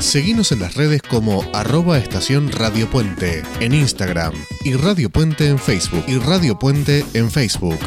Seguimos en las redes como arroba estación Radio Puente en Instagram y Radio Puente en Facebook y Radio Puente en Facebook.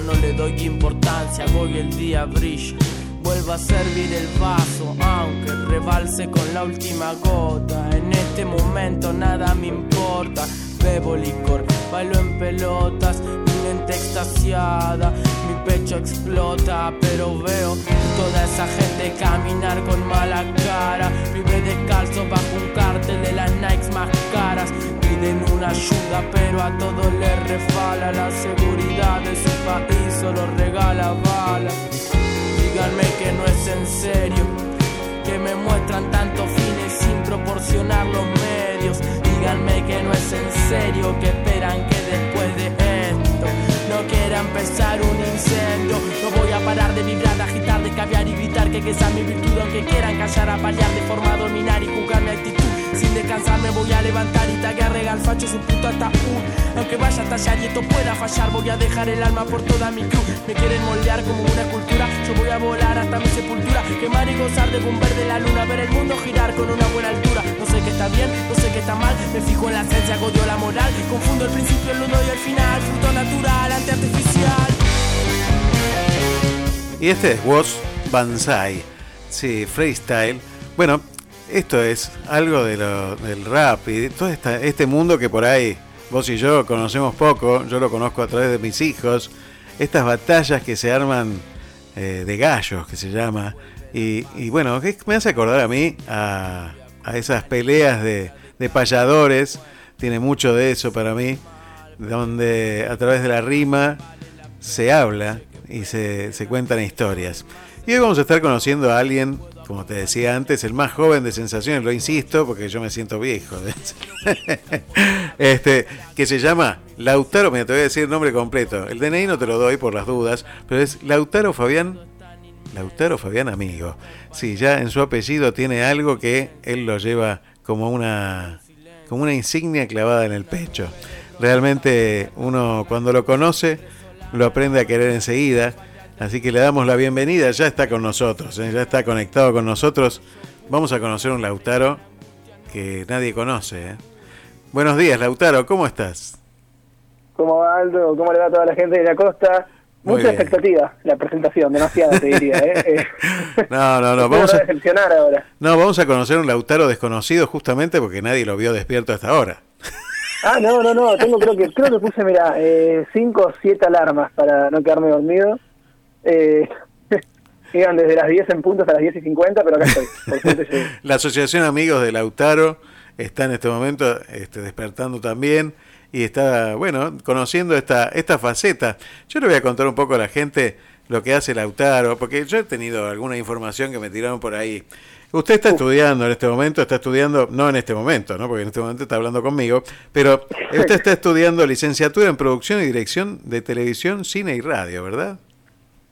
No le doy importancia, voy el día brilla. Vuelvo a servir el vaso, aunque rebalse con la última gota. En este momento nada me importa. Bebo licor, bailo en pelotas, extasiada, mi pecho explota, pero veo toda esa gente caminar con mala cara. Vive descalzo bajo un cártel de las Nikes más caras. Piden una ayuda, pero a todos les refala. La seguridad de su país solo regala balas. Díganme que no es en serio, que me muestran tantos gritar que, esa es mi virtud. Aunque quieran callar, apalear, de forma a dominar y jugar mi actitud. Sin descansar me voy a levantar y taguear regal facho su puto ataúd. Aunque vaya a tallar y esto pueda fallar, voy a dejar el alma por toda mi cruz. Me quieren moldear como una escultura, yo voy a volar hasta mi sepultura. Quemar y gozar de un verde la luna, ver el mundo girar con una buena altura. No sé qué está bien, no sé qué está mal, me fijo en la esencia, odio la moral. Confundo el principio, el nudo y el final, fruto natural, ante artificial. Y este es Woz Banzai. Sí, freestyle. Bueno, esto es algo del rap y de todo este mundo que por ahí vos y yo conocemos poco. Yo lo conozco a través de mis hijos. Estas batallas que se arman eh, de gallos, que se llama. Y, y bueno, me hace acordar a mí a, esas peleas de, payadores. Tiene mucho de eso para mí. Donde a través de la rima se habla y se cuentan historias. Y hoy vamos a estar conociendo a alguien, como te decía antes, el más joven de Sensaciones, lo insisto porque yo me siento viejo. este, que se llama Lautaro, mira, te voy a decir el nombre completo. El DNI no te lo doy por las dudas, pero es Lautaro Fabián. Lautaro Fabián Amigo. Sí, ya en su apellido tiene algo que él lo lleva como una, como una insignia clavada en el pecho. Realmente uno cuando lo conoce lo aprende a querer enseguida. Así que le damos la bienvenida, ya está con nosotros, ¿eh? ya está conectado con nosotros. Vamos a conocer un Lautaro que nadie conoce. ¿eh? Buenos días, Lautaro, ¿cómo estás? ¿Cómo va Aldo? ¿Cómo le va a toda la gente de la costa? Muy Mucha bien. expectativa la presentación, demasiada te diría. ¿eh? Eh, No, no, no, vamos a, decepcionar ahora. no, vamos a conocer un Lautaro desconocido justamente porque nadie lo vio despierto hasta ahora. Ah, no, no, no, tengo creo que creo que puse, mira, eh, cinco o siete alarmas para no quedarme dormido. Eh, iban desde las 10 en punto hasta las 10 y 50, pero acá estoy. Por. La Asociación Amigos de Lautaro está en este momento este, despertando también y está, bueno, conociendo esta, esta faceta. Yo le voy a contar un poco a la gente lo que hace Lautaro, porque yo he tenido alguna información que me tiraron por ahí. Usted está estudiando en este momento, está estudiando, no en este momento, ¿no? porque en este momento está hablando conmigo, pero usted está estudiando licenciatura en producción y dirección de televisión, cine y radio, ¿verdad?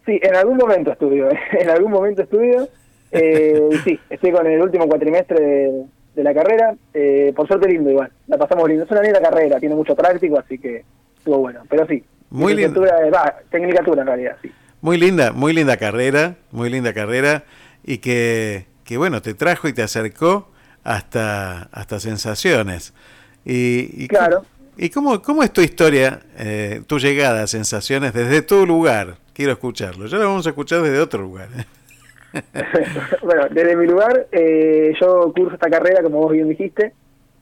Sí, en algún momento estudio, en algún momento estudio. Eh, y sí, estoy con el último cuatrimestre de, de la carrera. Eh, por suerte lindo igual, la pasamos lindo. Es una linda carrera, tiene mucho práctico, así que estuvo bueno. Pero sí, Muy eh, va, tecnicatura en realidad, sí. Muy linda, muy linda carrera, muy linda carrera y que, que bueno, te trajo y te acercó hasta, hasta sensaciones. Y, y Claro. ¿Y cómo, cómo es tu historia, eh, tu llegada a sensaciones desde tu lugar? Quiero escucharlo. Ya lo vamos a escuchar desde otro lugar. ¿eh? bueno, desde mi lugar, eh, yo curso esta carrera, como vos bien dijiste,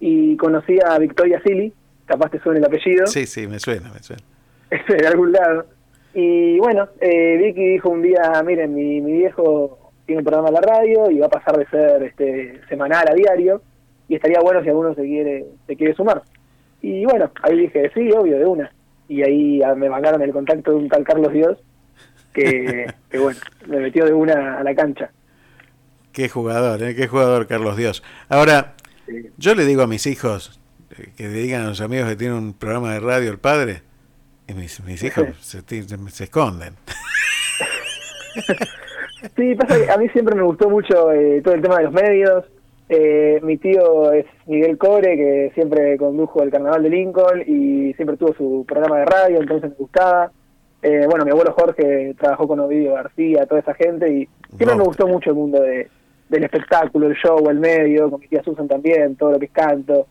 y conocí a Victoria Silly, capaz te suene el apellido, Sí, sí, me suena, me suena. de algún lado. Y bueno, eh, Vicky dijo un día, miren, mi, mi viejo tiene un programa en la radio y va a pasar de ser este semanal a diario, y estaría bueno si alguno se quiere, se quiere sumar. Y bueno, ahí dije, sí, obvio, de una. Y ahí ah, me mandaron el contacto de un tal Carlos Dios, que, que bueno, me metió de una a la cancha. Qué jugador, ¿eh? qué jugador, Carlos Dios. Ahora, Yo le digo a mis hijos eh, que le digan a los amigos que tienen un programa de radio el padre, y mis, mis hijos se, se, esconden. Sí, pasa que a mí siempre me gustó mucho eh, todo el tema de los medios. Eh, mi tío es Miguel Core, que siempre condujo el Carnaval de Lincoln y siempre tuvo su programa de radio, entonces me gustaba. Eh, bueno, mi abuelo Jorge trabajó con Ovidio García, toda esa gente, y siempre me gustó mucho el mundo de, del espectáculo, el show, el medio, con mi tía Susan también, todo lo que es canto,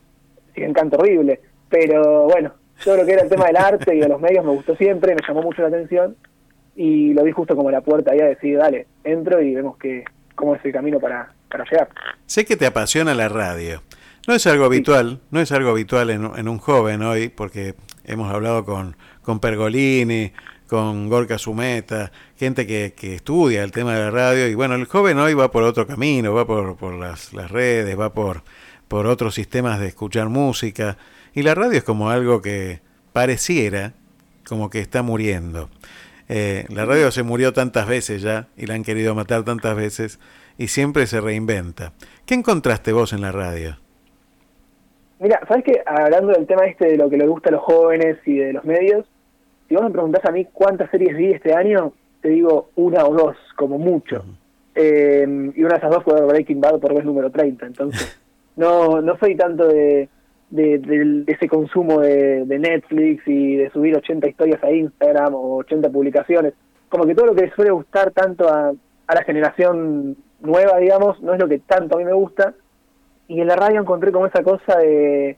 sí, canto horrible, pero bueno, todo lo que era el tema del arte y de los medios me gustó siempre, me llamó mucho la atención, y lo vi justo como la puerta ahí a decir, dale, entro y vemos que cómo es el camino para, Sé que te apasiona la radio. No es algo habitual, no es algo habitual en, en, un joven hoy, porque hemos hablado con, con Pergolini, con Gorka Sumeta, gente que, que, estudia el tema de la radio. Y bueno, el joven hoy va por otro camino, va por, por las, las, redes, va por, por otros sistemas de escuchar música. Y la radio es como algo que pareciera como que está muriendo. Eh, la radio se murió tantas veces ya y la han querido matar tantas veces y siempre se reinventa. ¿Qué encontraste vos en la radio? Mira, ¿sabes qué? Hablando del tema este de lo que le gusta a los jóvenes y de los medios, si vos me preguntás a mí cuántas series vi este año, te digo una o dos, como mucho. eh, y una de esas dos fue Breaking Bad por vez número 30. Entonces, no no soy tanto de, de, de, ese consumo de, Netflix y de subir 80 historias a Instagram o 80 publicaciones. Como que todo lo que suele gustar tanto a, a la generación nueva, digamos, no es lo que tanto a mí me gusta. Y en la radio encontré como esa cosa de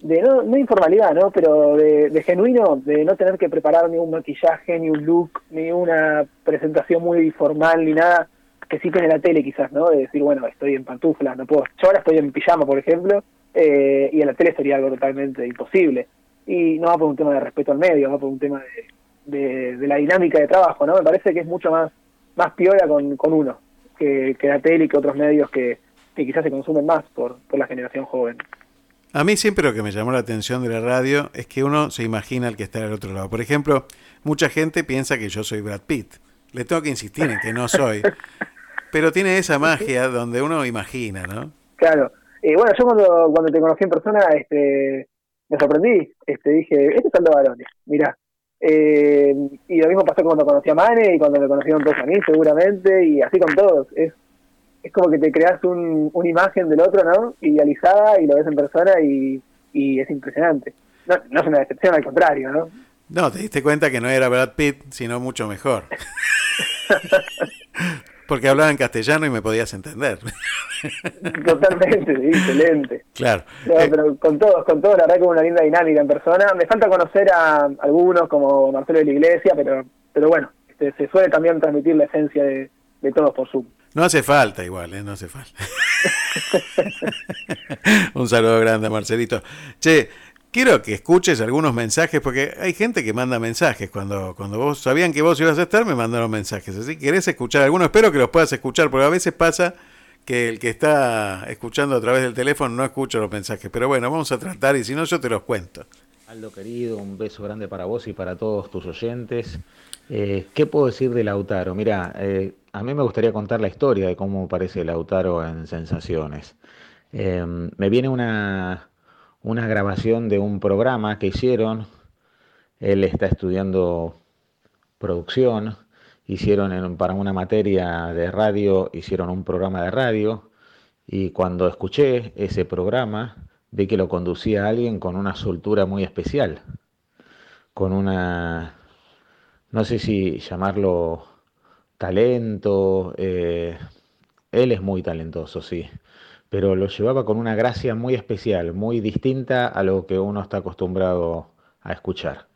de no, informalidad, ¿no? Pero de, de, genuino, de no tener que preparar ni un maquillaje, ni un look, ni una presentación muy formal, ni nada que sí tiene la tele quizás, ¿no? De decir, bueno, estoy en pantuflas, no puedo. Yo ahora estoy en pijama, por ejemplo, eh, y en la tele sería algo totalmente imposible. Y no va por un tema de respeto al medio, va por un tema de, de, de la dinámica de trabajo, ¿no? Me parece que es mucho más, más piola con, con uno que, que la tele y que otros medios que, que quizás se consumen más por, por la generación joven. A mí siempre lo que me llamó la atención de la radio es que uno se imagina al que está al otro lado. Por ejemplo, mucha gente piensa que yo soy Brad Pitt. Le tengo que insistir en que no soy. Pero tiene esa magia donde uno imagina, ¿no? Claro. Eh, bueno, yo cuando, cuando te conocí en persona, este, me sorprendí. Este, dije, este es Aldo Varones, mirá. Eh, y lo mismo pasó cuando conocí a Mane y cuando me conocieron todos a mí, seguramente, y así con todos. Es es como que te creas un, una imagen del otro, ¿no? Idealizada y lo ves en persona y, y es impresionante. No, no, es una decepción, al contrario, ¿no? No, te diste cuenta que no era Brad Pitt, sino mucho mejor. Porque hablaba en castellano y me podías entender. Totalmente, sí, excelente. Claro. No, eh, pero con todos, con todos, la verdad como una linda dinámica en persona. Me falta conocer a algunos como Marcelo de la Iglesia, pero, pero bueno, este, se suele también transmitir la esencia de, de todos por Zoom. No hace falta igual, ¿eh? No hace falta. Un saludo grande, Marcelito. Che, quiero que escuches algunos mensajes, porque hay gente que manda mensajes. Cuando, cuando vos sabían que vos ibas a estar, me mandaron mensajes. Así que querés escuchar algunos, espero que los puedas escuchar, porque a veces pasa que el que está escuchando a través del teléfono no escucha los mensajes. Pero bueno, vamos a tratar y si no, yo te los cuento. Aldo querido, un beso grande para vos y para todos tus oyentes. Eh, ¿Qué puedo decir de Lautaro? Mira, eh, a mí me gustaría contar la historia de cómo aparece Lautaro en Sensaciones. Eh, me viene una, una grabación de un programa que hicieron. Él está estudiando producción. Hicieron para una materia de radio, hicieron un programa de radio. Y cuando escuché ese programa, vi que lo conducía alguien con una soltura muy especial. Con una, no sé si llamarlo talento. Eh, él es muy talentoso, sí, pero lo llevaba con una gracia muy especial, muy distinta a lo que uno está acostumbrado a escuchar.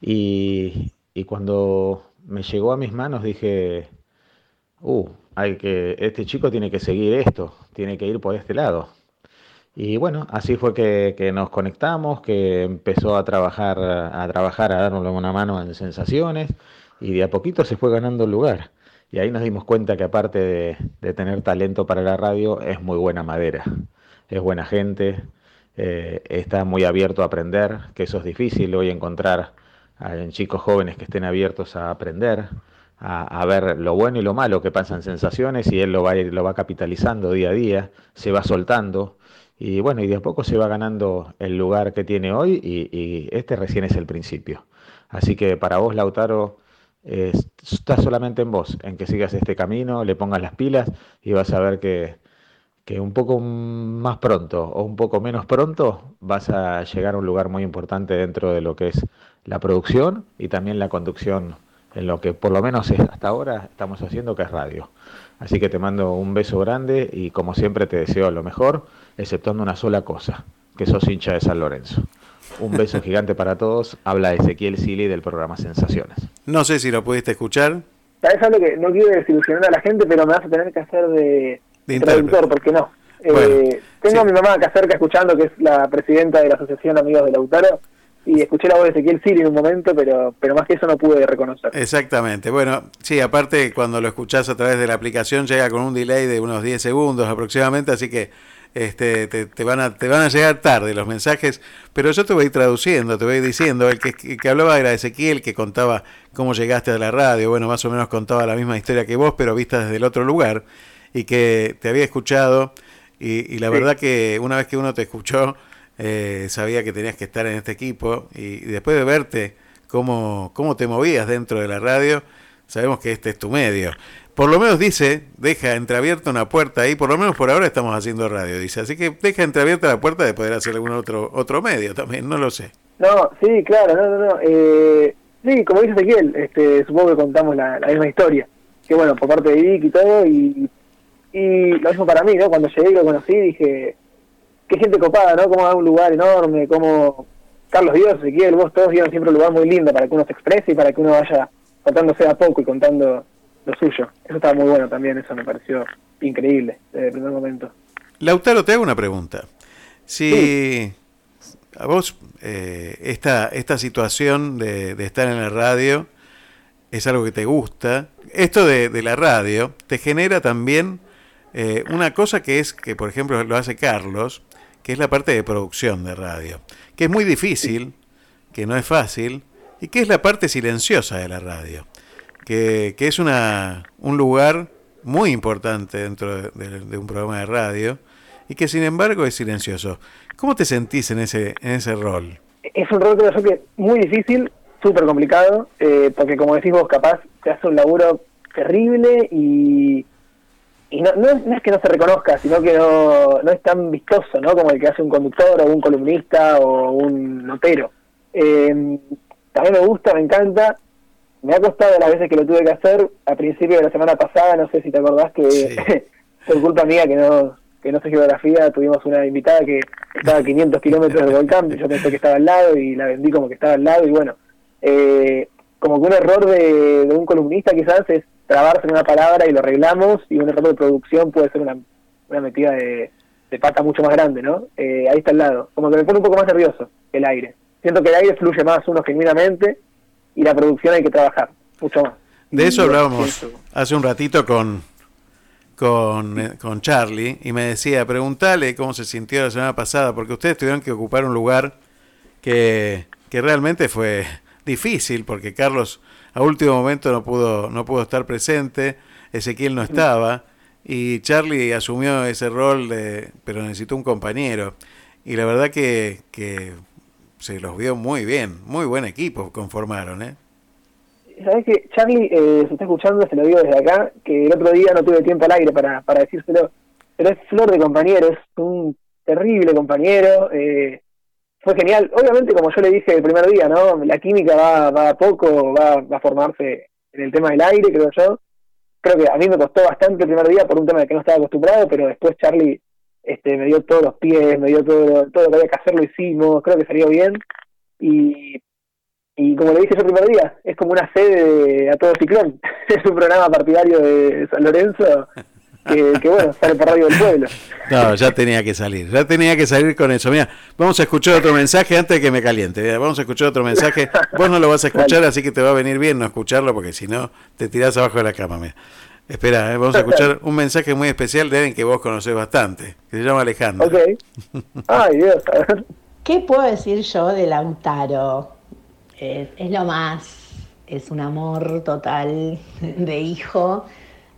Y, cuando me llegó a mis manos dije, uh, hay que, este chico tiene que seguir esto, tiene que ir por este lado. Y bueno, así fue que, que, nos conectamos, que empezó a trabajar, a trabajar, a darnos una mano en sensaciones, y de a poquito se fue ganando el lugar. Y ahí nos dimos cuenta que aparte de, tener talento para la radio, es muy buena madera, es buena gente, eh, está muy abierto a aprender, que eso es difícil hoy encontrar en chicos jóvenes que estén abiertos a aprender, a, ver lo bueno y lo malo que pasa en sensaciones y él lo va, lo va capitalizando día a día, se va soltando Y bueno, y de a poco se va ganando el lugar que tiene hoy y, este recién es el principio. Así que para vos, Lautaro, está solamente en vos, en que sigas este camino, le pongas las pilas y vas a ver que, que un poco más pronto o un poco menos pronto vas a llegar a un lugar muy importante dentro de lo que es la producción y también la conducción en lo que por lo menos hasta ahora estamos haciendo que es radio. Así que te mando un beso grande y como siempre te deseo lo mejor, exceptuando una sola cosa, que sos hincha de San Lorenzo. Un beso gigante para todos. Habla Ezequiel Sili del programa Sensaciones. No sé si lo pudiste escuchar. Sabes algo que no quiero desilusionar a la gente, pero me vas a tener que hacer de, de traductor, porque no. Eh, tengo a mi mamá acá cerca escuchando, que es la presidenta de la Asociación Amigos de Lautaro, y escuché la voz de Ezequiel Siri en un momento, pero, pero más que eso no pude reconocer. Exactamente. Bueno, sí, aparte cuando lo escuchás a través de la aplicación llega con un delay de unos 10 segundos aproximadamente, así que este, te, van a, te van a llegar tarde los mensajes, pero yo te voy traduciendo, te voy diciendo, el que, que hablaba era Ezequiel, que contaba cómo llegaste a la radio, bueno, más o menos contaba la misma historia que vos, pero vista desde el otro lugar, y que te había escuchado, y, la verdad que una vez que uno te escuchó, eh, sabía que tenías que estar en este equipo y, después de verte cómo, cómo te movías dentro de la radio, sabemos que este es tu medio. Por lo menos dice, deja entreabierta una puerta ahí, por lo menos por ahora estamos haciendo radio, dice. Así que deja entreabierta la puerta de poder hacer algún otro otro medio también, no lo sé. No, sí, claro, no, no, no. Eh, sí, como dice Ezequiel, este, supongo que contamos la, misma historia. Que bueno, por parte de Vic y todo, y, y lo mismo para mí, ¿no? Cuando llegué y lo conocí, dije, qué gente copada, ¿no? Como un lugar enorme, como Carlos Dios, Ezequiel, vos todos dieron siempre un lugar muy lindo para que uno se exprese y para que uno vaya contándose a poco y contando lo suyo. Eso estaba muy bueno también, eso me pareció increíble desde el primer momento. Lautaro, te hago una pregunta. Si a vos eh, esta, esta situación de, estar en la radio es algo que te gusta, esto de, de la radio te genera también eh, una cosa que es, que por ejemplo lo hace Carlos, que es la parte de producción de radio, que es muy difícil, que no es fácil, y que es la parte silenciosa de la radio, que, que es una, un lugar muy importante dentro de, un programa de radio y que sin embargo es silencioso. ¿Cómo te sentís en ese, en ese rol? Es un rol creo que muy difícil, súper complicado, eh, porque como decís vos, capaz te hace un laburo terrible y y no, no, es, que no se reconozca, sino que no, no es tan vistoso, ¿no? Como el que hace un conductor o un columnista o un notero. Eh, también me gusta, me encanta. Me ha costado las veces que lo tuve que hacer. A principio de la semana pasada, no sé si te acordás que por culpa mía que no que no sé geografía, tuvimos una invitada que estaba a 500 kilómetros del volcán, yo pensé que estaba al lado y la vendí como que estaba al lado y bueno, eh, como que un error de, de un columnista quizás es trabarse en una palabra y lo arreglamos y un error de producción puede ser una, una metida de, pata mucho más grande, ¿no? Eh, ahí está al lado. Como que me pone un poco más nervioso el aire. Siento que el aire fluye más uno genuinamente y la producción hay que trabajar mucho más. De eso hablábamos hace un ratito con, con, eh, con Charlie y me decía, pregúntale cómo se sintió la semana pasada, porque ustedes tuvieron que ocupar un lugar que, que realmente fue difícil, porque Carlos a último momento no pudo, no pudo estar presente, Ezequiel no estaba, y Charlie asumió ese rol de, pero necesitó un compañero. Y la verdad que, que se los vio muy bien, muy buen equipo conformaron, ¿eh? Sabes que Charlie eh, se está escuchando, se lo digo desde acá, que el otro día no tuve tiempo al aire para, para decírselo, pero es flor de compañero, es un terrible compañero, eh, fue genial. Obviamente, como yo le dije el primer día, ¿no? La química va, va a poco, va, va a formarse en el tema del aire, creo yo. Creo que a mí me costó bastante el primer día por un tema de que no estaba acostumbrado, pero después Charlie este, me dio todos los pies, me dio todo, todo lo que había que hacer, lo hicimos, creo que salió bien. Y, y como le dije yo el primer día, es como una sede a todo ciclón. es un programa partidario de San Lorenzo que, bueno, sale por Radio del Pueblo. No, ya tenía que salir, ya tenía que salir con eso. Mira, vamos a escuchar otro mensaje antes de que me caliente. Vamos a escuchar otro mensaje. Vos no lo vas a escuchar, así que te va a venir bien no escucharlo, porque si no, te tirás abajo de la cama. Mira. Espera, eh, vamos a escuchar un mensaje muy especial de alguien que vos conocés bastante, que se llama Alejandro. Ok. Ay, Dios. ¿Qué puedo decir yo de Lautaro? es lo más, es un amor total de hijo.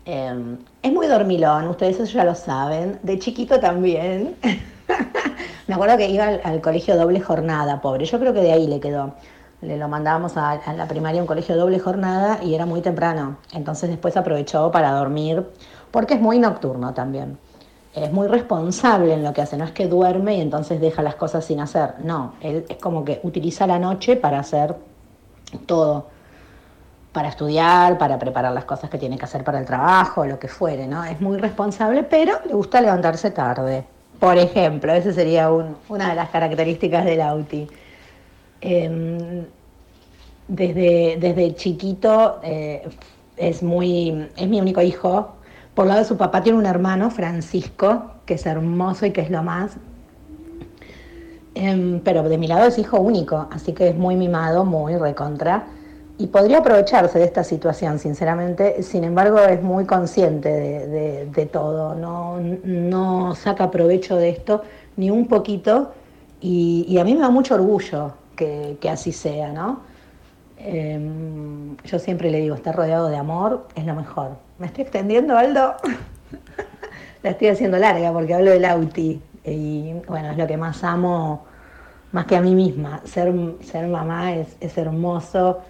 Em, es muy dormilón, ustedes eso ya lo saben. De chiquito también. Me acuerdo que iba al, colegio doble jornada, pobre. Yo creo que de ahí le quedó. Le lo mandábamos a, la primaria a un colegio doble jornada y era muy temprano. Entonces después aprovechó para dormir, porque es muy nocturno también. Es muy responsable en lo que hace. No es que duerme y entonces deja las cosas sin hacer. No, él es como que utiliza la noche para hacer todo para estudiar, para preparar las cosas que tiene que hacer para el trabajo, lo que fuere, ¿no? Es muy responsable, pero le gusta levantarse tarde. Por ejemplo, esa sería una de las características del Auti. Em, desde, desde chiquito eh, es, muy, es mi único hijo. Por lado de su papá tiene un hermano, Francisco, que es hermoso y que es lo más. Em, pero de mi lado es hijo único, así que es muy mimado, muy recontra y podría aprovecharse de esta situación, sinceramente. Sin embargo, es muy consciente de, todo, no, no, saca provecho de esto ni un poquito y, a mí me da mucho orgullo que, así sea, ¿no? Em, yo siempre le digo, estar rodeado de amor es lo mejor. ¿Me estoy extendiendo, Aldo? La estoy haciendo larga porque hablo del Auti y bueno, es lo que más amo, más que a mí misma. Ser, ser mamá es, es hermoso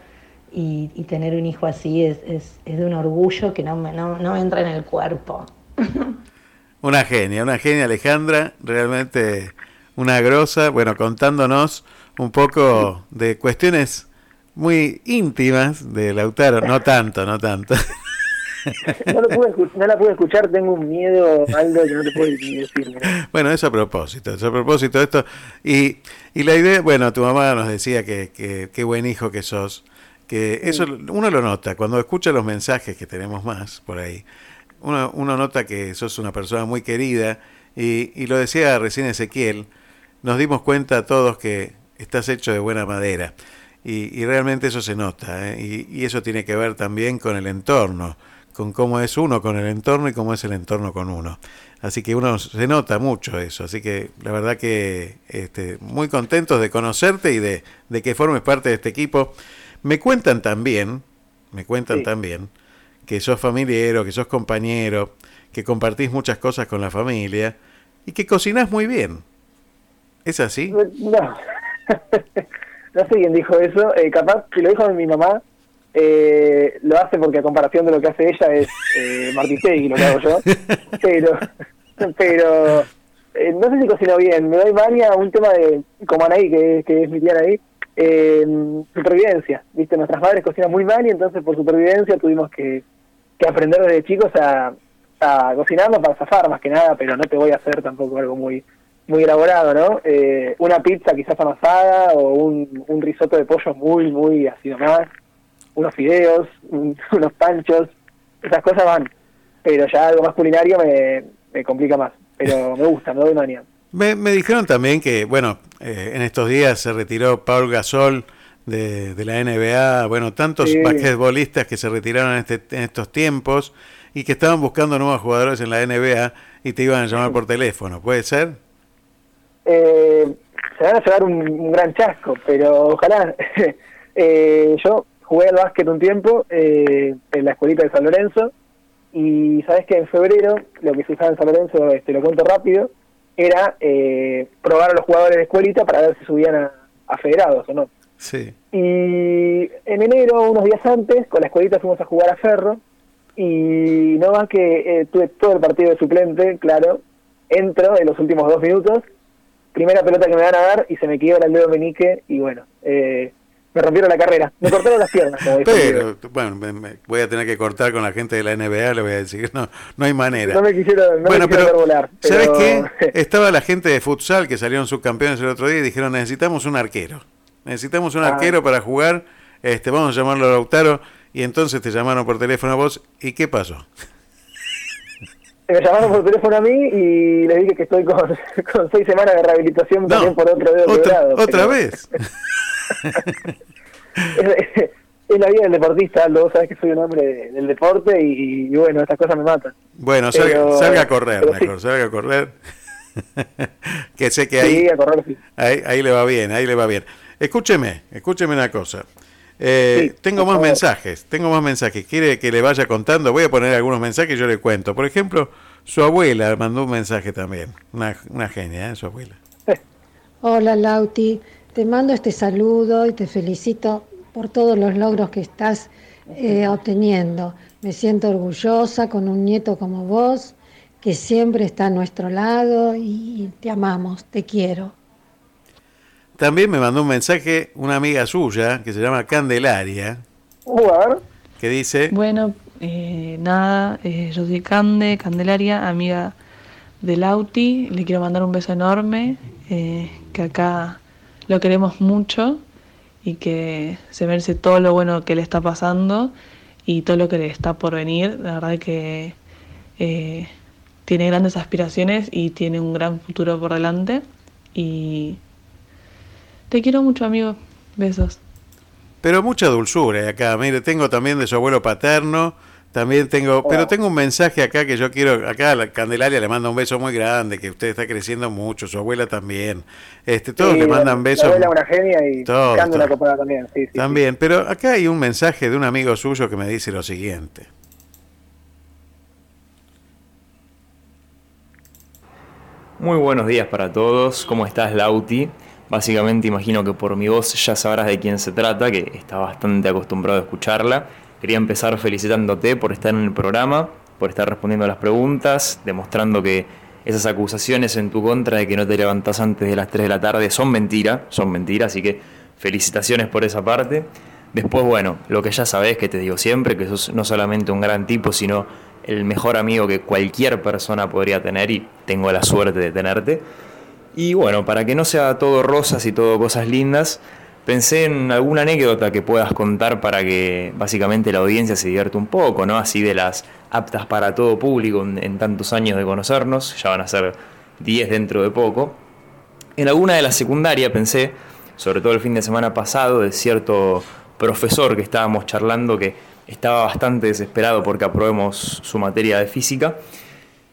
y, tener un hijo así es, es, de un orgullo que no me, no, no entra en el cuerpo. Una genia, una genia Alejandra, realmente una grosa, bueno, contándonos un poco de cuestiones muy íntimas de Lautaro, no tanto, no tanto. No, la pude escuchar, tengo un miedo, Aldo, que no te puedo decir. Bueno, eso a propósito, eso a propósito de esto. Y, y la idea, bueno, tu mamá nos decía que qué buen hijo que sos que eso uno lo nota, cuando escucha los mensajes que tenemos más por ahí, uno, uno nota que sos una persona muy querida y, y, lo decía recién Ezequiel, nos dimos cuenta todos que estás hecho de buena madera y, y realmente eso se nota ¿eh? y, y, eso tiene que ver también con el entorno, con cómo es uno con el entorno y cómo es el entorno con uno. Así que uno se nota mucho eso, así que la verdad que este, muy contentos de conocerte y de, de que formes parte de este equipo. Me cuentan también, me cuentan también, que sos familiero, que sos compañero, que compartís muchas cosas con la familia y que cocinás muy bien. ¿Es así? No, no sé quién dijo eso. Eh, capaz que lo dijo mi mamá, eh, lo hace porque a comparación de lo que hace ella es eh, y lo que hago yo. Pero, pero eh, no sé si cocino bien. Me doy mania un tema de, como Anaí, que, que es mi tía ahí eh, supervivencia, ¿viste? Nuestras madres cocinan muy mal y entonces por supervivencia tuvimos que, que aprender desde chicos a, a cocinarlo para zafar más que nada, pero no te voy a hacer tampoco algo muy muy elaborado, ¿no? Eh, una pizza quizás amasada o un, un risotto de pollo muy, muy así nomás, unos fideos, unos panchos, esas cosas van, pero ya algo más culinario me, me complica más, pero me gusta, me doy manía. Me, me dijeron también que, bueno, eh, en estos días se retiró Paul Gasol de, de la NBA, bueno, tantos sí. basquetbolistas que se retiraron en, este, en estos tiempos y que estaban buscando nuevos jugadores en la NBA y te iban a llamar por teléfono, ¿puede ser? Eh, se van a llevar un, un gran chasco, pero ojalá. eh, yo jugué al básquet un tiempo eh, en la escuelita de San Lorenzo y sabes que en febrero, lo que se usaba en San Lorenzo, este, lo cuento rápido, era eh, probar a los jugadores de escuelita para ver si subían a, a, federados o no. Sí. Y en enero, unos días antes, con la escuelita fuimos a jugar a Ferro y no más que eh, tuve todo el partido de suplente, claro, entro en los últimos dos minutos, primera pelota que me van a dar y se me quiebra el dedo menique y bueno, eh, me rompieron la carrera, me cortaron las piernas. Pero, bueno, me, me voy a tener que cortar con la gente de la NBA, le voy a decir, no, no hay manera. No me quisieron, no bueno, me quisieron pero, volar. ¿Sabes qué? Estaba la gente de futsal que salieron subcampeones el otro día y dijeron, necesitamos un arquero. Necesitamos un ah. arquero para jugar, este vamos a llamarlo a Lautaro, y entonces te llamaron por teléfono a vos, ¿y qué pasó? Me llamaron por teléfono a mí y le dije que estoy con, con seis semanas de rehabilitación no, también por otro dedo ¿Otra, quebrado, ¿otra pero... vez? es, es, la vida del deportista, Aldo, vos sabés que soy un hombre de, del deporte y, y, bueno, estas cosas me matan. Bueno, salga, salga a correr, mejor, sí. salga a correr. que sé que ahí, sí, a correr, sí. ahí, ahí le va bien, ahí le va bien. Escúcheme, escúcheme una cosa. Eh, sí, tengo más mensajes, tengo más mensajes. ¿Quiere que le vaya contando? Voy a poner algunos mensajes y yo le cuento. Por ejemplo, su abuela mandó un mensaje también. Una, una genia, ¿eh? su abuela. Hola Lauti, te mando este saludo y te felicito por todos los logros que estás eh, obteniendo. Me siento orgullosa con un nieto como vos, que siempre está a nuestro lado y te amamos, te quiero. También me mandó un mensaje una amiga suya que se llama Candelaria, Jugar. que dice, Bueno, eh, nada, eh, yo soy Cande, Candelaria, amiga de Lauti. Le quiero mandar un beso enorme, eh, que acá lo queremos mucho y que se merece todo lo bueno que le está pasando y todo lo que le está por venir. La verdad que eh, tiene grandes aspiraciones y tiene un gran futuro por delante. Y te quiero mucho, amigo. Besos. pero mucha dulzura acá. Mire, tengo también de su abuelo paterno. También tengo, pero tengo un mensaje acá que yo quiero, acá a la Candelaria le manda un beso muy grande, que usted está creciendo mucho, su abuela también. Este, todos Sí, le mandan la besos. abuela es una genia y Todos, una copada también. Sí, sí, También, pero acá hay un mensaje de un amigo suyo que me dice lo siguiente. Muy buenos días para todos, ¿cómo estás Lauti? Básicamente imagino que por mi voz ya sabrás de quién se trata, que está bastante acostumbrado a escucharla. Quería empezar felicitándote por estar en el programa, por estar respondiendo a las preguntas, demostrando que esas acusaciones en tu contra de que no te levantás antes de las 3 de la tarde son mentira, son mentiras, así que felicitaciones por esa parte. Después, bueno, lo que ya sabés que te digo siempre, que sos no solamente un gran tipo, sino el mejor amigo que cualquier persona podría tener y tengo la suerte de tenerte. Y bueno, para que no sea todo rosas y todo cosas lindas, pensé en alguna anécdota que puedas contar para que básicamente la audiencia se divierta un poco, ¿no? Así de las aptas para todo público en, tantos años de conocernos, ya van a ser 10 dentro de poco. En alguna de las secundarias pensé, sobre todo el fin de semana pasado, de cierto profesor que estábamos charlando que estaba bastante desesperado porque aprobemos su materia de física.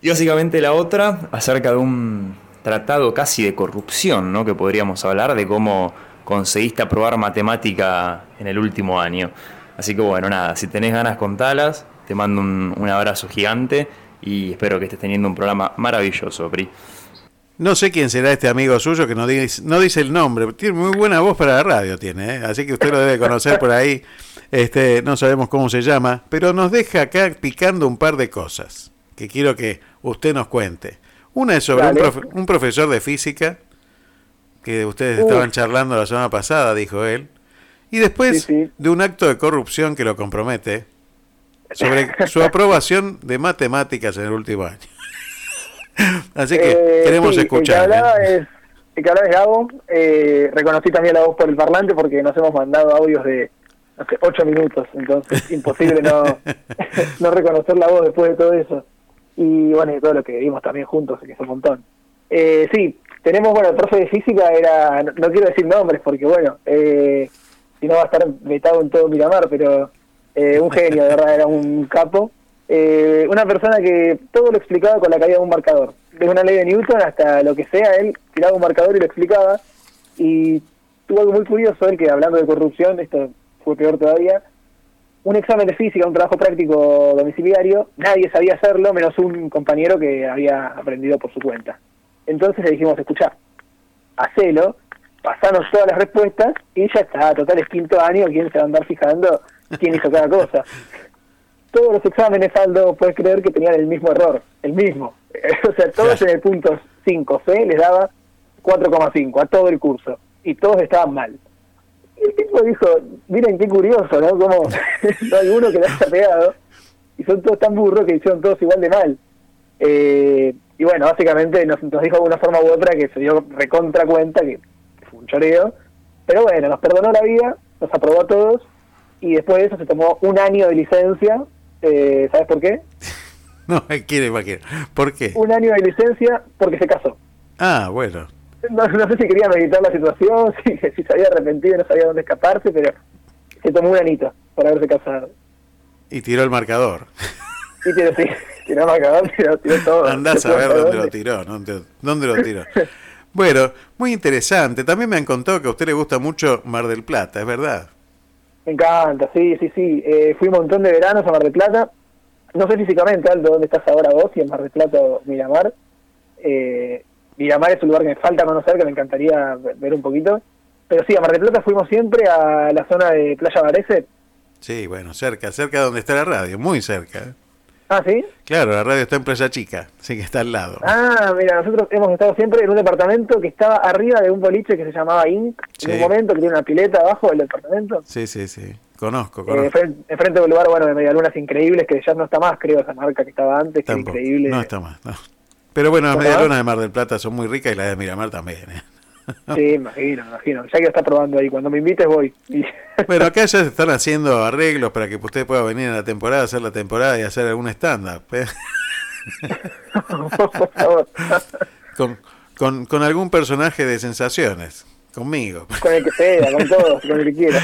Y básicamente la otra, acerca de un tratado casi de corrupción, ¿no? Que podríamos hablar de cómo conseguiste aprobar matemática en el último año. Así que bueno, nada, si tenés ganas contalas, te mando un, un abrazo gigante y espero que estés teniendo un programa maravilloso, Pri. No sé quién será este amigo suyo que no dice, no dice el nombre. Tiene muy buena voz para la radio, tiene, ¿eh? así que usted lo debe conocer por ahí. Este, no sabemos cómo se llama, pero nos deja acá picando un par de cosas que quiero que usted nos cuente. Una es sobre un, profe- un profesor de física que ustedes estaban charlando la semana pasada, dijo él. Y después Sí, sí. de un acto de corrupción que lo compromete sobre su aprobación de matemáticas en el último año. Así que Eh, queremos sí, escuchar. El que hablaba ¿eh? es, el que hablaba es Gabo. Eh, reconocí también la voz por el parlante porque nos hemos mandado audios de no sé, ocho minutos, entonces imposible no, no reconocer la voz después de todo eso. Y bueno, y todo lo que vimos también juntos, que es un montón. Eh, sí, tenemos, bueno, el profe de física era, no, no quiero decir nombres porque bueno, eh, si no va a estar vetado en todo Miramar, pero eh, un genio, de verdad, era un capo. Eh, una persona que todo lo explicaba con la caída de un marcador. Desde una ley de Newton hasta lo que sea, él tiraba un marcador y lo explicaba. Y tuvo algo muy curioso, él que hablando de corrupción, esto fue peor todavía, un examen de física, un trabajo práctico domiciliario, nadie sabía hacerlo, menos un compañero que había aprendido por su cuenta. Entonces le dijimos, escuchá, hacelo, pasanos todas las respuestas y ya está, total es quinto año, ¿quién se va a andar fijando quién hizo cada cosa? Todos los exámenes, Aldo, puedes creer que tenían el mismo error, el mismo. o sea, todos en el punto 5 C les daba 4,5 a todo el curso y todos estaban mal. Y el tipo dijo, miren qué curioso, ¿no? Como no hay uno que le haya pegado y son todos tan burros que hicieron todos igual de mal. Eh, y bueno, básicamente nos, nos dijo de una forma u otra que se dio recontra cuenta que fue un choreo. Pero bueno, nos perdonó la vida, nos aprobó a todos y después de eso se tomó un año de licencia. Eh, ¿Sabes por qué? No quiere imaginar. ¿Por qué? Un año de licencia porque se casó. Ah, bueno. No, no sé si quería meditar la situación, si, si se había arrepentido y no sabía dónde escaparse, pero se tomó un anito por haberse casado. Y tiró el marcador. Y tiró, sí, tiró marcador, tiró, tiró todo. Andás a ver dónde lo tiró. ¿Dónde, dónde lo tiró? Bueno, muy interesante. También me han contado que a usted le gusta mucho Mar del Plata, ¿es verdad? Me encanta, sí, sí, sí. Eh, fui un montón de veranos a Mar del Plata. no sé físicamente, Aldo, dónde estás ahora vos, si en Mar del Plata o Miramar. Eh, Miramar es un lugar que me falta conocer, que me encantaría ver un poquito. Pero sí, a Mar del Plata fuimos siempre a la zona de Playa Varese. Sí, bueno, cerca, cerca de donde está la radio, muy cerca. Ah, ¿sí? Claro, la radio está en Playa Chica, así que está al lado. Ah, mira, nosotros hemos estado siempre en un departamento que estaba arriba de un boliche que se llamaba Inc. En un momento que tiene una pileta abajo del departamento. Sí, sí, sí. Conozco, Eh, conozco. enfrente, de un lugar, bueno, de medialunas increíbles, que ya no está más, creo, esa marca que estaba antes, que era increíble. No está más, no. Pero bueno, las ¿No está medialunas de Mar del Plata son muy ricas y las de Miramar también. ¿eh? Sí, imagino, imagino. Ya que está probando ahí, cuando me invites voy. Bueno, acá ya se están haciendo arreglos para que usted pueda venir a la temporada, hacer la temporada y hacer algún stand-up. ¿eh? por favor. con, con, con algún personaje de sensaciones, conmigo. con el que sea, con todos, con el que quiera.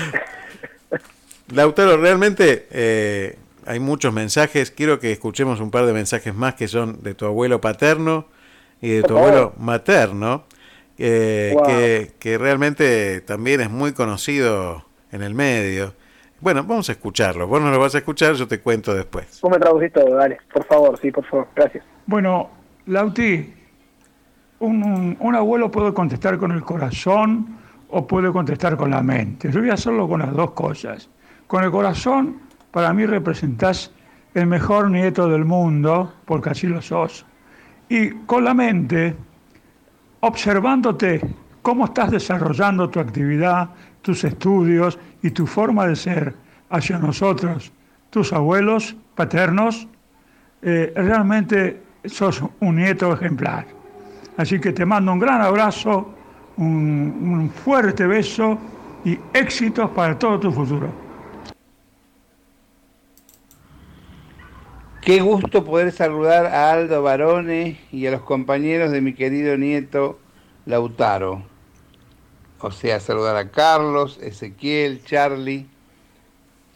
Lautaro, realmente eh, hay muchos mensajes. Quiero que escuchemos un par de mensajes más que son de tu abuelo paterno y de tu abuelo materno, eh, Wow. que, que realmente también es muy conocido en el medio. Bueno, vamos a escucharlo. Vos no lo vas a escuchar, yo te cuento después. Vos me traducís todo, dale, por favor, sí, por favor, gracias. Bueno, Lauti, un, un- un abuelo puede contestar con el corazón o puede contestar con la mente. Yo voy a hacerlo con las dos cosas. Con el corazón, para mí representás el mejor nieto del mundo, porque así lo sos. Y con la mente, observándote cómo estás desarrollando tu actividad, tus estudios y tu forma de ser hacia nosotros, tus abuelos paternos, eh, realmente sos un nieto ejemplar. Así que te mando un gran abrazo, un, un fuerte beso y éxitos para todo tu futuro. Qué gusto poder saludar a Aldo Barone y a los compañeros de mi querido nieto Lautaro. O sea, saludar a Carlos, Ezequiel, Charlie.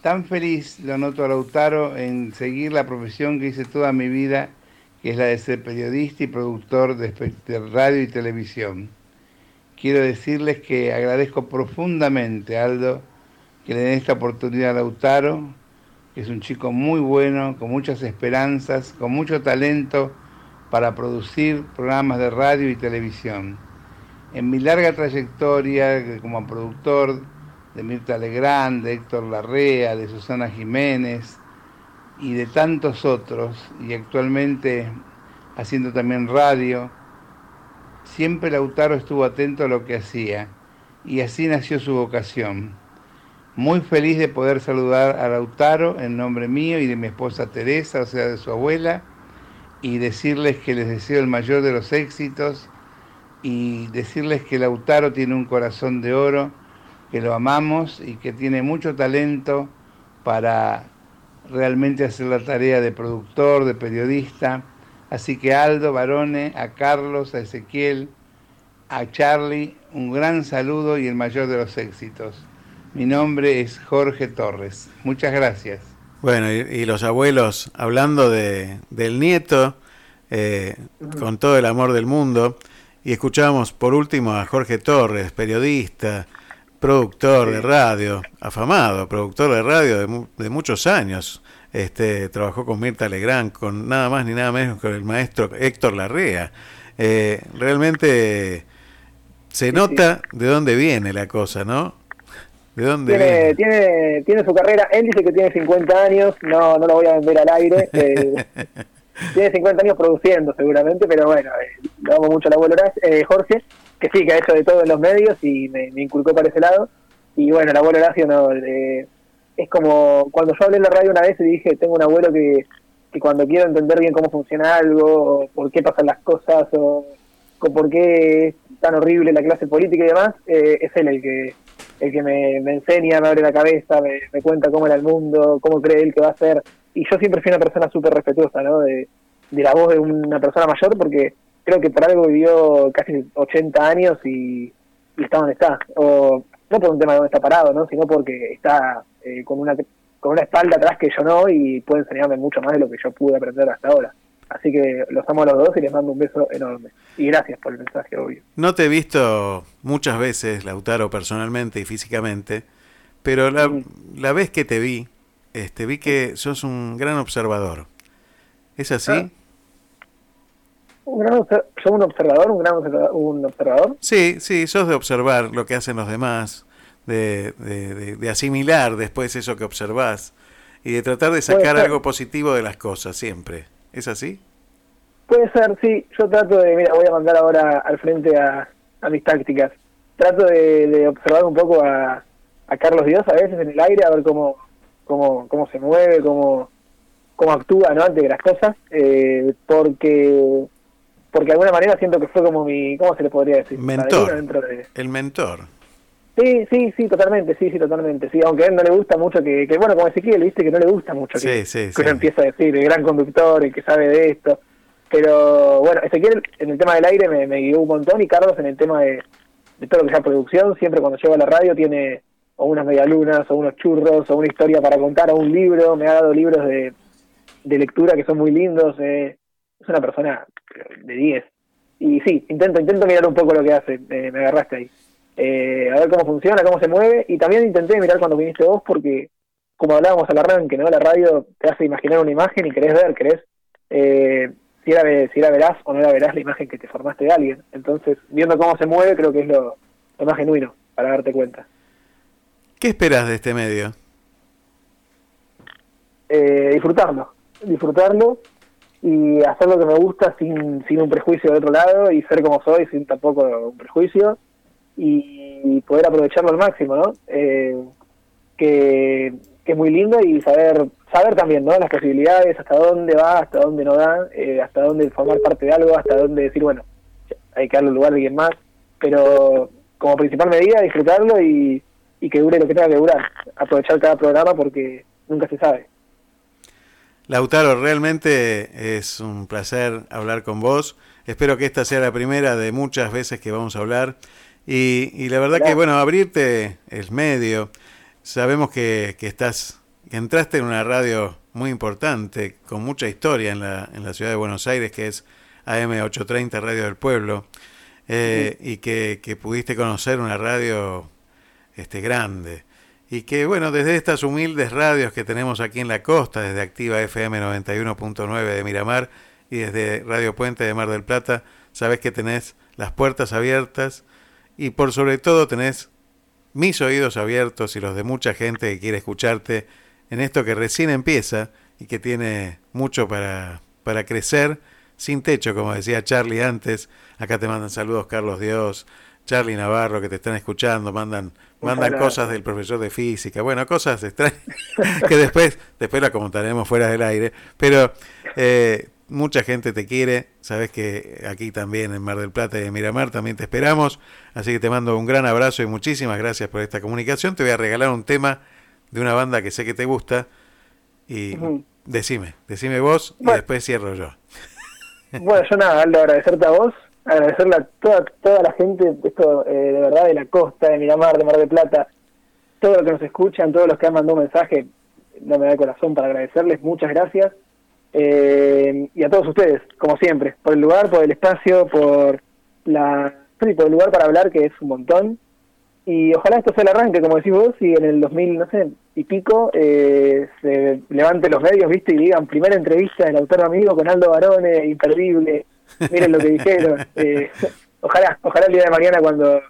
Tan feliz lo noto a Lautaro en seguir la profesión que hice toda mi vida, que es la de ser periodista y productor de, radio y televisión. Quiero decirles que agradezco profundamente, Aldo, que le den esta oportunidad a Lautaro, es un chico muy bueno, con muchas esperanzas, con mucho talento para producir programas de radio y televisión. En mi larga trayectoria como productor de Mirta Legrand, de Héctor Larrea, de Susana Jiménez y de tantos otros, y actualmente haciendo también radio, siempre Lautaro estuvo atento a lo que hacía y así nació su vocación. Muy feliz de poder saludar a Lautaro en nombre mío y de mi esposa Teresa, o sea, de su abuela, y decirles que les deseo el mayor de los éxitos y decirles que Lautaro tiene un corazón de oro, que lo amamos y que tiene mucho talento para realmente hacer la tarea de productor, de periodista. Así que Aldo, Barone, a Carlos, a Ezequiel, a Charlie, un gran saludo y el mayor de los éxitos. Mi nombre es Jorge Torres. Muchas gracias. Bueno, y, y los abuelos hablando de, del nieto eh, con todo el amor del mundo. Y escuchamos por último a Jorge Torres, periodista, productor de radio, afamado, productor de radio de muchos años. Este, trabajó con Mirta Legrand, con nada más ni nada menos que el maestro Héctor Larrea. Eh, realmente se nota de dónde viene la cosa, ¿no? ¿De dónde? Tiene, tiene, tiene su carrera, él dice que tiene 50 años, no, no lo voy a vender al aire. eh, tiene 50 años produciendo seguramente, pero bueno, eh, le damos mucho al abuelo Horacio- eh, Jorge, que sí, que ha hecho de todo en los medios y me, me inculcó para ese lado. Y bueno, el abuelo Horacio no, eh, es como cuando yo hablé en la radio una vez y dije, tengo un abuelo que, que cuando quiero entender bien cómo funciona algo, o por qué pasan las cosas, o, o por qué es tan horrible la clase política y demás, eh, es él el que el que me, me enseña, me abre la cabeza, me, cuenta cómo era el mundo, cómo cree él que va a ser. Y yo siempre fui una persona súper respetuosa, ¿no? De, de la voz de una persona mayor, porque creo que por algo vivió casi 80 años y, y está donde está. O no por un tema de dónde está parado, ¿no? Sino porque está eh, con una con una espalda atrás que yo no y puede enseñarme mucho más de lo que yo pude aprender hasta ahora. Así que los amo a los dos y les mando un beso enorme. Y gracias por el mensaje, obvio. No te he visto muchas veces, Lautaro, personalmente y físicamente, pero la, la vez que te vi, este, vi que sos un gran observador. ¿Es así? Ah. ¿Un gran ¿Yo un observador? ¿Un gran observa- un observador? Sí, sí, sos de observar lo que hacen los demás, de, de- de- de asimilar después eso que observás y de tratar de sacar algo positivo de las cosas siempre. ¿Es así? Puede ser, sí. Yo trato de, mira, voy a mandar ahora al frente a, a mis tácticas. Trato de, de observar un poco a, a Carlos Dios a veces en el aire, a ver cómo, cómo, cómo se mueve, cómo, cómo actúa ¿no? ante las cosas, eh, porque porque de alguna manera siento que fue como mi, ¿cómo se le podría decir? Mentor. De- El mentor. Sí, sí, sí, totalmente, sí, sí, totalmente. Sí, aunque a él no le gusta mucho que, que bueno, como Ezequiel, viste que no le gusta mucho que, Sí, que uno empieza a decir, el gran conductor, el que sabe de esto. Pero bueno, Ezequiel en el tema del aire me, me guió un montón y Carlos en el tema de, de todo lo que sea producción, siempre cuando llego a la radio tiene o unas medialunas, o unos churros, o una historia para contar, o un libro, me ha dado libros de, de lectura que son muy lindos, eh, es una persona de 10. Y sí, intento intento mirar un poco lo que hace, eh, me agarraste ahí. Eh, a ver cómo funciona, cómo se mueve, y también intenté mirar cuando viniste vos, porque como hablábamos al arranque, ¿no? La radio te hace imaginar una imagen y querés ver, querés eh, si, era, si era veraz o no era veraz la imagen que te formaste de alguien. Entonces, viendo cómo se mueve, creo que es lo, lo más genuino para darte cuenta. ¿Qué esperas de este medio? eh, disfrutarlo, disfrutarlo y hacer lo que me gusta sin, sin un prejuicio del otro lado y ser como soy sin tampoco un prejuicio y poder aprovecharlo al máximo, ¿no? Eh, que, es muy lindo y saber saber también, ¿no? Las posibilidades, hasta dónde va, hasta dónde no da, eh, hasta dónde formar parte de algo, hasta dónde decir, bueno, hay que darle lugar a alguien más, pero como principal medida disfrutarlo y, y que dure lo que tenga que durar, aprovechar cada programa porque nunca se sabe. Lautaro, realmente es un placer hablar con vos. Espero que esta sea la primera de muchas veces que vamos a hablar. Y, y la verdad que, bueno, abrirte el medio. Sabemos que, que estás, que entraste en una radio muy importante, con mucha historia en la, en la ciudad de Buenos Aires, que es AM830 Radio del Pueblo, eh, y que, que pudiste conocer una radio este, grande. Y que, bueno, desde estas humildes radios que tenemos aquí en la costa, desde Activa FM 91.9 de Miramar y desde Radio Puente de Mar del Plata, sabes que tenés las puertas abiertas y por sobre todo tenés mis oídos abiertos y los de mucha gente que quiere escucharte en esto que recién empieza y que tiene mucho para, para crecer sin techo, como decía Charlie antes. Acá te mandan saludos Carlos Dios, Charlie Navarro, que te están escuchando, mandan, mandan Ojalá. cosas del profesor de física, bueno, cosas extrañas que después, después la comentaremos fuera del aire, pero eh, mucha gente te quiere, sabes que aquí también en Mar del Plata y en Miramar también te esperamos, así que te mando un gran abrazo y muchísimas gracias por esta comunicación, te voy a regalar un tema de una banda que sé que te gusta. Y decime, decime vos y después cierro yo. Bueno, yo nada, Aldo, agradecerte a vos, agradecerle a toda, toda la gente, esto eh, de verdad, de la costa, de Miramar, de Mar del Plata, todos los que nos escuchan, todos los que han mandado un mensaje, no me da el corazón para agradecerles, muchas gracias. Eh, y a todos ustedes, como siempre, por el lugar, por el espacio, por la sí, por el lugar para hablar, que es un montón. Y ojalá esto sea el arranque, como decís vos, y en el 2000, no sé, y pico, eh, se levante los medios, viste, y digan, primera entrevista del autor amigo con Aldo Barone, imperdible, miren lo que dijeron. Eh, ojalá, ojalá el día de mañana cuando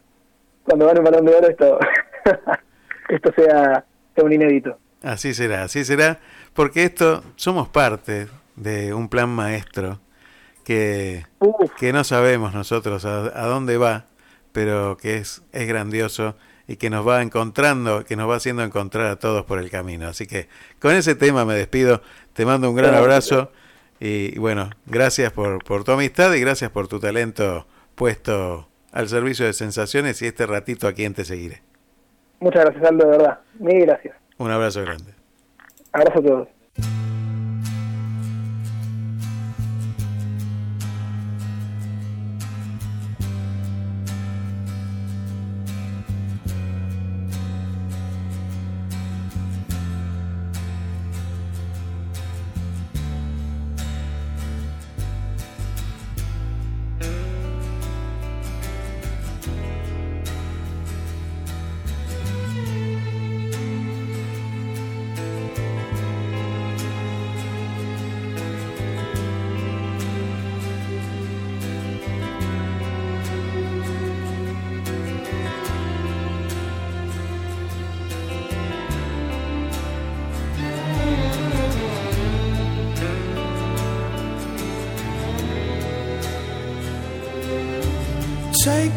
cuando gane un balón de oro esto, esto sea, sea un inédito. Así será, así será, porque esto somos parte de un plan maestro que, que no sabemos nosotros a, a dónde va, pero que es, es grandioso y que nos va encontrando, que nos va haciendo encontrar a todos por el camino. Así que con ese tema me despido, te mando un gran abrazo y, y bueno, gracias por, por tu amistad y gracias por tu talento puesto al servicio de sensaciones y este ratito aquí en Te Seguiré. Muchas gracias, Aldo, de verdad. Mil gracias. Un abrazo grande. Abrazo a todos.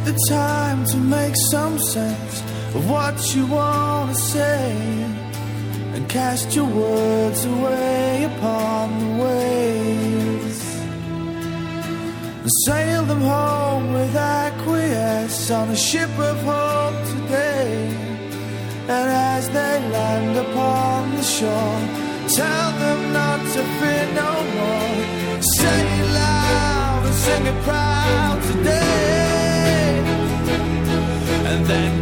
The time to make some sense of what you want to say and cast your words away upon the waves and sail them home with acquiesce on a ship of hope today. And as they land upon the shore tell them not to fear no more. Say it loud and sing it proud today and then